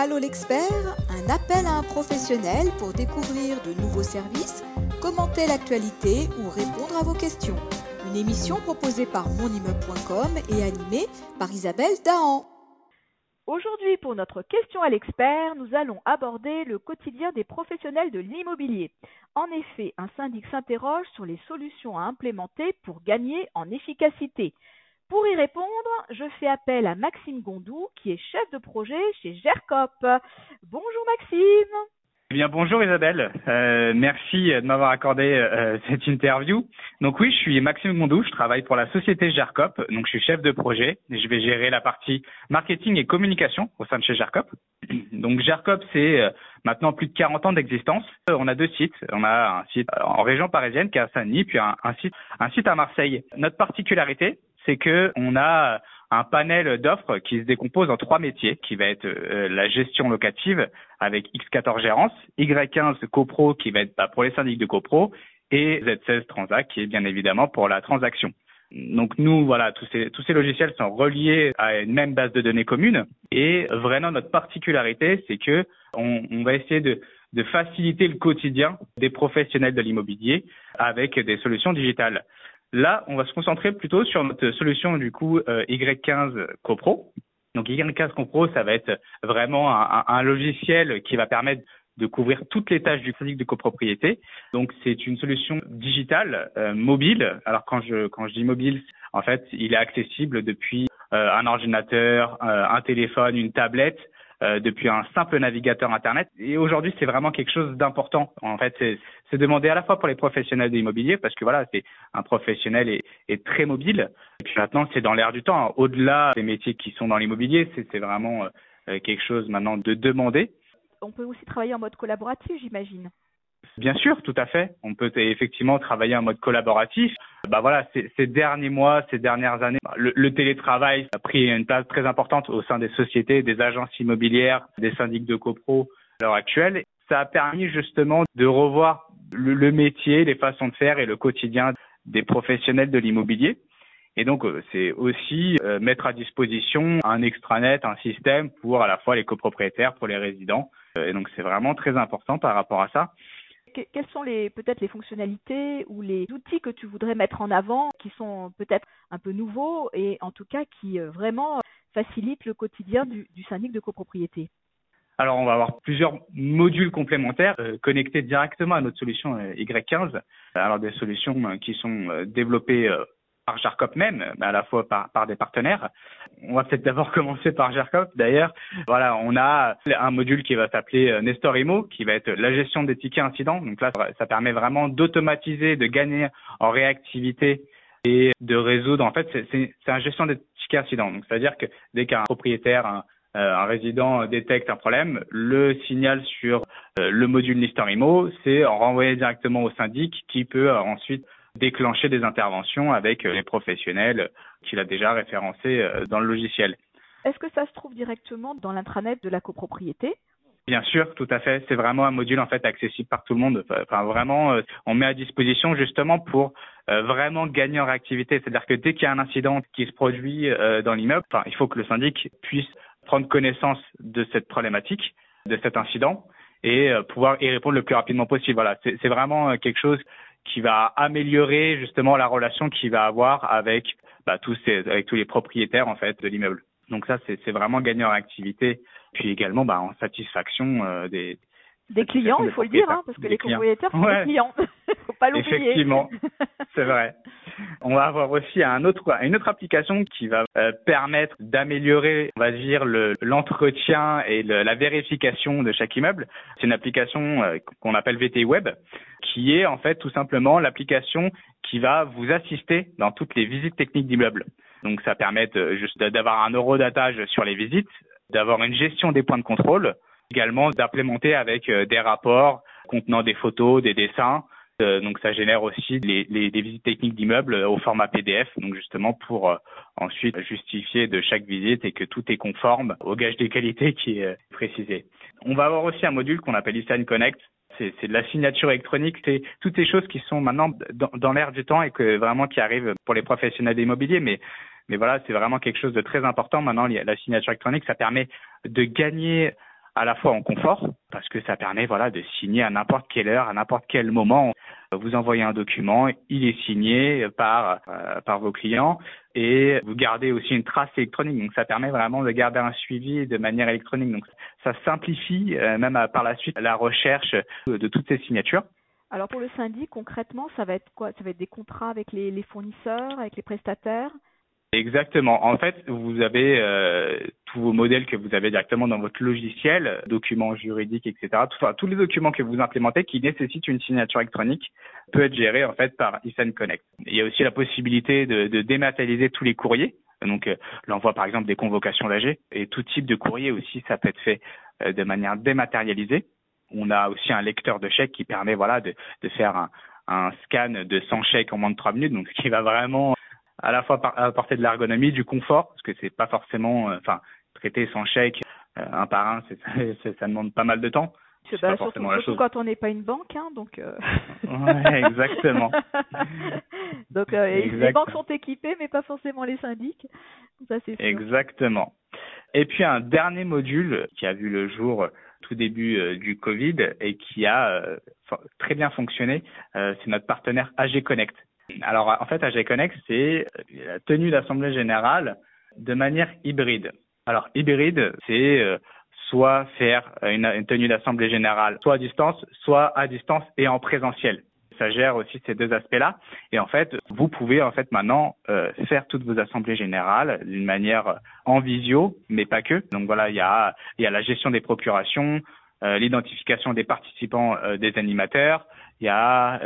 Allô l'expert, un appel à un professionnel pour découvrir de nouveaux services, commenter l'actualité ou répondre à vos questions. Une émission proposée par monimmeuble.com et animée par Isabelle Dahan. Aujourd'hui, pour notre question à l'expert, nous allons aborder le quotidien des professionnels de l'immobilier. En effet, un syndic s'interroge sur les solutions à implémenter pour gagner en efficacité. Pour y répondre, je fais appel à Maxime Gondou, qui est chef de projet chez GERCOP. Bonjour Maxime. Eh bien bonjour Isabelle, euh, merci de m'avoir accordé euh, cette interview. Donc oui, je suis Maxime Gondou, je travaille pour la société GERCOP, donc je suis chef de projet et je vais gérer la partie marketing et communication au sein de chez GERCOP. Donc GERCOP, c'est euh, maintenant plus de 40 ans d'existence. On a deux sites, on a un site en région parisienne qui est à Saint-Denis, puis un, site, un site à Marseille. Notre particularité, c'est que on a un panel d'offres qui se décompose en trois métiers, qui va être euh, la gestion locative avec X14 Gérance, Y15 CoPro qui va être bah, pour les syndics de CoPro et Z16 Transact qui est bien évidemment pour la transaction. Donc nous, voilà, tous ces, tous ces logiciels sont reliés à une même base de données commune. Et vraiment, notre particularité, c'est que on, va essayer de faciliter le quotidien des professionnels de l'immobilier avec des solutions digitales. Là, on va se concentrer plutôt sur notre solution du coup euh, Y15 CoPro. Donc Y15 CoPro, ça va être vraiment un, un, logiciel qui va permettre de couvrir toutes les tâches du syndic de copropriété. Donc c'est une solution digitale, euh, mobile. Alors quand je quand je dis mobile, en fait, il est accessible depuis euh, un ordinateur, euh, un téléphone, une tablette. Euh, depuis un simple navigateur Internet. Et aujourd'hui, c'est vraiment quelque chose d'important. En fait, c'est demandé à la fois pour les professionnels de l'immobilier, parce que voilà, c'est un professionnel est, est, très mobile. Et puis maintenant, c'est dans l'air du temps. Au-delà des métiers qui sont dans l'immobilier, c'est vraiment euh, quelque chose maintenant de demander. On peut aussi travailler en mode collaboratif, j'imagine. Bien sûr, tout à fait. On peut effectivement travailler en mode collaboratif. Bah voilà, ces, derniers mois, ces dernières années, le, le, télétravail a pris une place très importante au sein des sociétés, des agences immobilières, des syndics de copro à l'heure actuelle. Ça a permis justement de revoir le, le métier, les façons de faire et le quotidien des professionnels de l'immobilier. Et donc, euh, c'est aussi euh, mettre à disposition un extranet, un système pour à la fois les copropriétaires, pour les résidents. Euh, et donc, c'est vraiment très important par rapport à ça quelles sont les peut-être les fonctionnalités ou les outils que tu voudrais mettre en avant qui sont peut-être un peu nouveaux et en tout cas qui euh, vraiment facilitent le quotidien du, syndic de copropriété? Alors, on va avoir plusieurs modules complémentaires euh, connectés directement à notre solution euh, Y15. Alors, des solutions qui sont développées par Jarcop même, à la fois par, des partenaires. On va peut-être d'abord commencer par Jarcop. D'ailleurs, voilà, on a un module qui va s'appeler euh, Nestor Imo, qui va être la gestion des tickets incidents. Donc là, ça permet vraiment d'automatiser, de gagner en réactivité et de résoudre. En fait, c'est un gestion des tickets incidents. Donc, c'est-à-dire que dès qu'un propriétaire, un, euh, un résident détecte un problème, le signal sur euh, le module Nestor Imo, c'est renvoyer directement au syndic qui peut ensuite déclencher des interventions avec euh, les professionnels qu'il a déjà référencés euh, dans le logiciel. Est-ce que ça se trouve directement dans l'intranet de la copropriété? Bien sûr, tout à fait. C'est vraiment un module en fait accessible par tout le monde. Enfin, vraiment, euh, on met à disposition justement pour vraiment gagner en réactivité. C'est-à-dire que dès qu'il y a un incident qui se produit dans l'immeuble, enfin, il faut que le syndic puisse prendre connaissance de cette problématique, de cet incident, et pouvoir y répondre le plus rapidement possible. Voilà, c'est vraiment quelque chose qui va améliorer justement la relation qu'il va avoir avec bah, tous ces, avec tous les propriétaires en fait de l'immeuble. Donc ça c'est vraiment gagner en activité, puis également bah, en satisfaction euh, des des clients, il faut le dire, hein, parce que les propriétaires sont ouais. des clients. faut pas l'oublier. Effectivement, c'est vrai. On va avoir aussi un autre, une autre application qui va euh, permettre d'améliorer, on va dire, l'entretien et le, la vérification de chaque immeuble. C'est une application euh, qu'on appelle VTI Web, qui est en fait tout simplement l'application qui va vous assister dans toutes les visites techniques d'immeubles. Donc ça permet juste d'avoir un eurodatage sur les visites, d'avoir une gestion des points de contrôle, également d'implémenter avec euh, des rapports contenant des photos, des dessins. Euh, donc ça génère aussi les, des visites techniques d'immeubles euh, au format PDF, donc justement pour ensuite justifier de chaque visite et que tout est conforme au gage de qualité qui est précisé. On va avoir aussi un module qu'on appelle eSign Connect. C'est de la signature électronique, c'est toutes ces choses qui sont maintenant dans, dans l'air du temps et que vraiment qui arrivent pour les professionnels immobiliers, mais mais voilà, c'est vraiment quelque chose de très important. Maintenant, la signature électronique, ça permet de gagner à la fois en confort, parce que ça permet voilà de signer à n'importe quelle heure, à n'importe quel moment. Vous envoyez un document, il est signé par euh, par vos clients et vous gardez aussi une trace électronique. Donc ça permet vraiment de garder un suivi de manière électronique. Donc ça simplifie euh, même par la suite la recherche de toutes ces signatures. Alors pour le syndic, concrètement, ça va être quoi? Ça va être des contrats avec les fournisseurs, avec les prestataires? Exactement. En fait, vous avez euh, tous vos modèles que vous avez directement dans votre logiciel, documents juridiques, etc. Enfin, tous les documents que vous implémentez qui nécessitent une signature électronique peut être géré en fait par eSign Connect. Il y a aussi la possibilité de, de dématérialiser tous les courriers. Donc euh, l'envoi par exemple des convocations d'AG et tout type de courrier aussi, ça peut être fait euh, de manière dématérialisée. On a aussi un lecteur de chèques qui permet voilà de, de faire un, un scan de 100 chèques en moins de 3 minutes, donc qui va vraiment à la fois apporter de l'ergonomie, du confort, parce que c'est pas forcément, euh, enfin, traiter sans chèque euh, un par un, ça demande pas mal de temps. C'est pas surtout, surtout quand on n'est pas une banque, hein, donc. Euh... Ouais, exactement. donc euh, les banques sont équipées, mais pas forcément les syndics. Ça c'est. Exactement. Et puis un dernier module qui a vu le jour tout début du Covid et qui a très bien fonctionné, c'est notre partenaire AG Connect. Alors, en fait, AG Connect, c'est la tenue d'assemblée générale de manière hybride. Alors, hybride, c'est euh, soit faire une, tenue d'assemblée générale soit à distance, soit à distance et en présentiel. Ça gère aussi ces deux aspects-là. Et en fait, vous pouvez en fait maintenant euh, faire toutes vos assemblées générales d'une manière en visio, mais pas que. Donc voilà, il y a, la gestion des procurations, euh, l'identification des participants, des animateurs, il y a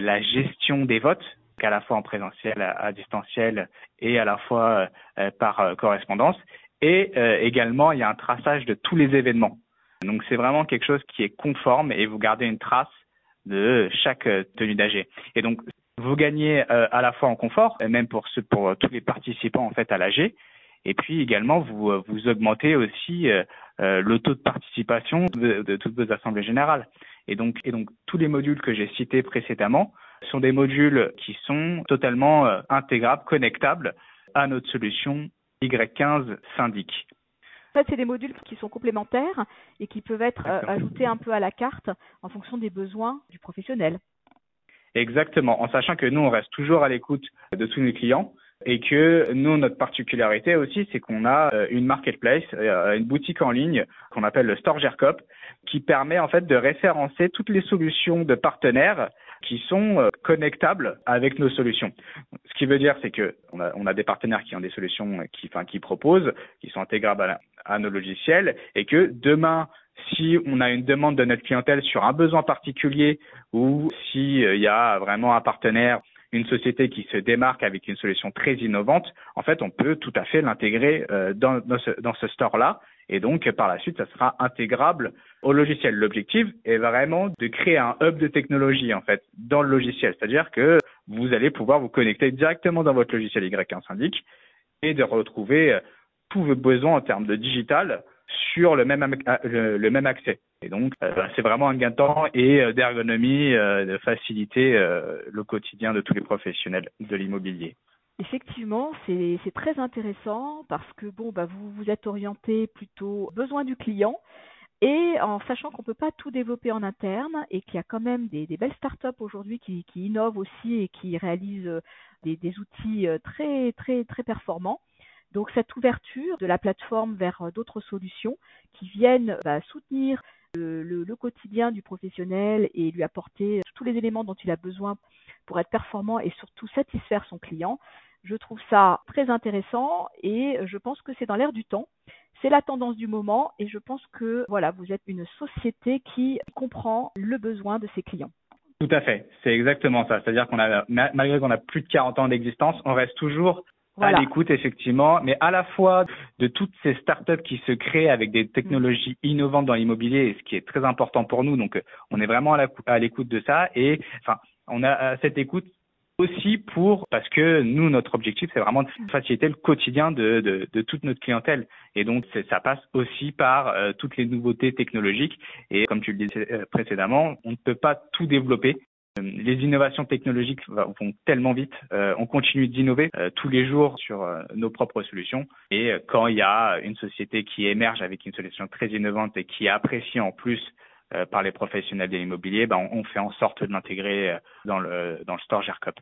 la gestion des votes à la fois en présentiel, à, distanciel et à la fois euh, par euh, correspondance. Et euh, également, il y a un traçage de tous les événements. Donc c'est vraiment quelque chose qui est conforme et vous gardez une trace de chaque tenue d'AG. Et donc vous gagnez à la fois en confort, et même pour pour tous les participants en fait à l'AG, et puis également vous augmentez aussi le taux de participation de, toutes vos assemblées générales. Et donc tous les modules que j'ai cités précédemment sont des modules qui sont totalement euh, intégrables, connectables à notre solution Y15 syndic. En fait, c'est des modules qui sont complémentaires et qui peuvent être euh, ajoutés un peu à la carte en fonction des besoins du professionnel. Exactement, en sachant que nous, on reste toujours à l'écoute de tous nos clients et que nous, notre particularité aussi, c'est qu'on a euh, une marketplace, une boutique en ligne qu'on appelle le Store Gercop, qui permet en fait de référencer toutes les solutions de partenaires qui sont euh, connectables avec nos solutions. Ce qui veut dire, c'est que on a, on a, des partenaires qui ont des solutions qui, enfin, qui proposent, qui sont intégrables à, nos logiciels, et que demain, si on a une demande de notre clientèle sur un besoin particulier ou s'il euh, y a vraiment un partenaire une société qui se démarque avec une solution très innovante, en fait, on peut tout à fait l'intégrer euh, dans, dans, ce, dans ce store-là. Et donc, par la suite, ça sera intégrable au logiciel. L'objectif est vraiment de créer un hub de technologie, en fait, dans le logiciel. C'est-à-dire que vous allez pouvoir vous connecter directement dans votre logiciel Y1 Syndic et de retrouver euh, tous vos besoins en termes de digital sur le même, euh, le, même accès. Et donc, euh, c'est vraiment un gain de temps et d'ergonomie, de faciliter le quotidien de tous les professionnels de l'immobilier. Effectivement, c'est très intéressant parce que bon, bah, vous vous êtes orienté plutôt besoin du client et en sachant qu'on ne peut pas tout développer en interne et qu'il y a quand même des, des belles startups aujourd'hui qui, innovent aussi et qui réalisent des, des outils très très très performants. Donc cette ouverture de la plateforme vers euh, d'autres solutions qui viennent bah, soutenir le, quotidien du professionnel et lui apporter tous les éléments dont il a besoin pour être performant et surtout satisfaire son client. Je trouve ça très intéressant et je pense que c'est dans l'air du temps. C'est la tendance du moment et je pense que voilà, vous êtes une société qui comprend le besoin de ses clients. Tout à fait, c'est exactement ça. C'est-à-dire qu'on a, malgré qu'on a plus de 40 ans d'existence, on reste toujours à l'écoute, effectivement, mais à la fois de toutes ces startups qui se créent avec des technologies innovantes dans l'immobilier, ce qui est très important pour nous. Donc, on est vraiment à l'écoute de ça. Et enfin, on a cette écoute aussi pour parce que nous notre objectif c'est vraiment de faciliter le quotidien de, de, de toute notre clientèle et donc ça passe aussi par euh, toutes les nouveautés technologiques et comme tu le disais euh, précédemment on ne peut pas tout développer Les innovations technologiques vont tellement vite. Euh, on continue d'innover euh, tous les jours sur euh, nos propres solutions. Et quand il y a une société qui émerge avec une solution très innovante et qui est appréciée en plus par les professionnels de l'immobilier, ben, on, fait en sorte de l'intégrer dans le, dans le store GERCOP.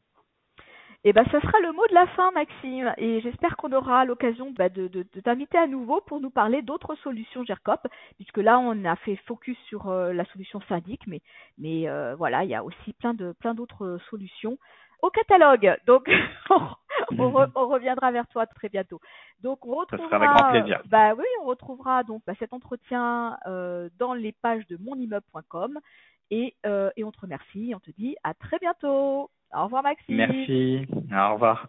Eh ben, ça sera le mot de la fin, Maxime. Et j'espère qu'on aura l'occasion bah, de, t'inviter à nouveau pour nous parler d'autres solutions GERCOP, puisque là, on a fait focus sur euh, la solution syndic, mais, euh, voilà, il y a aussi plein de plein d'autres solutions au catalogue. Donc, on, reviendra vers toi très bientôt. Donc, on retrouvera. Avec grand plaisir. Bah oui, on retrouvera donc bah, cet entretien euh, dans les pages de monimmeuble.com et, et on te remercie. On te dit à très bientôt. Au revoir Maxime. Merci. Au revoir.